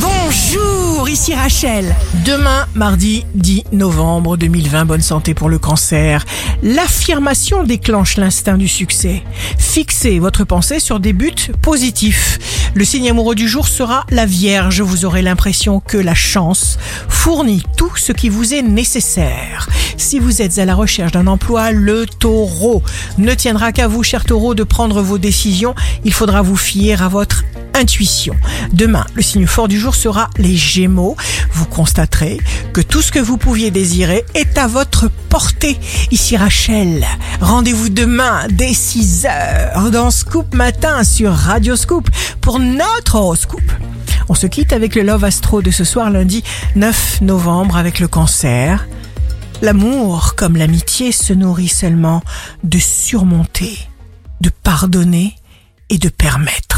Bonjour, ici Rachel. Demain, mardi 10 novembre 2020, bonne santé pour le cancer. L'affirmation déclenche l'instinct du succès. Fixez votre pensée sur des buts positifs. Le signe amoureux du jour sera la Vierge. Vous aurez l'impression que la chance fournit tout ce qui vous est nécessaire. Si vous êtes à la recherche d'un emploi, le taureau ne tiendra qu'à vous, cher taureau, de prendre vos décisions. Il faudra vous fier à votre intuition. Demain, le signe fort du jour sera les Gémeaux. Vous constaterez que tout ce que vous pouviez désirer est à votre portée. Ici Rachel, rendez-vous demain dès 6 heures dans Scoop Matin sur Radio Scoop pour notre horoscope. On se quitte avec le Love Astro de ce soir lundi 9 novembre avec le cancer. L'amour, comme l'amitié, se nourrit seulement de surmonter, de pardonner et de permettre.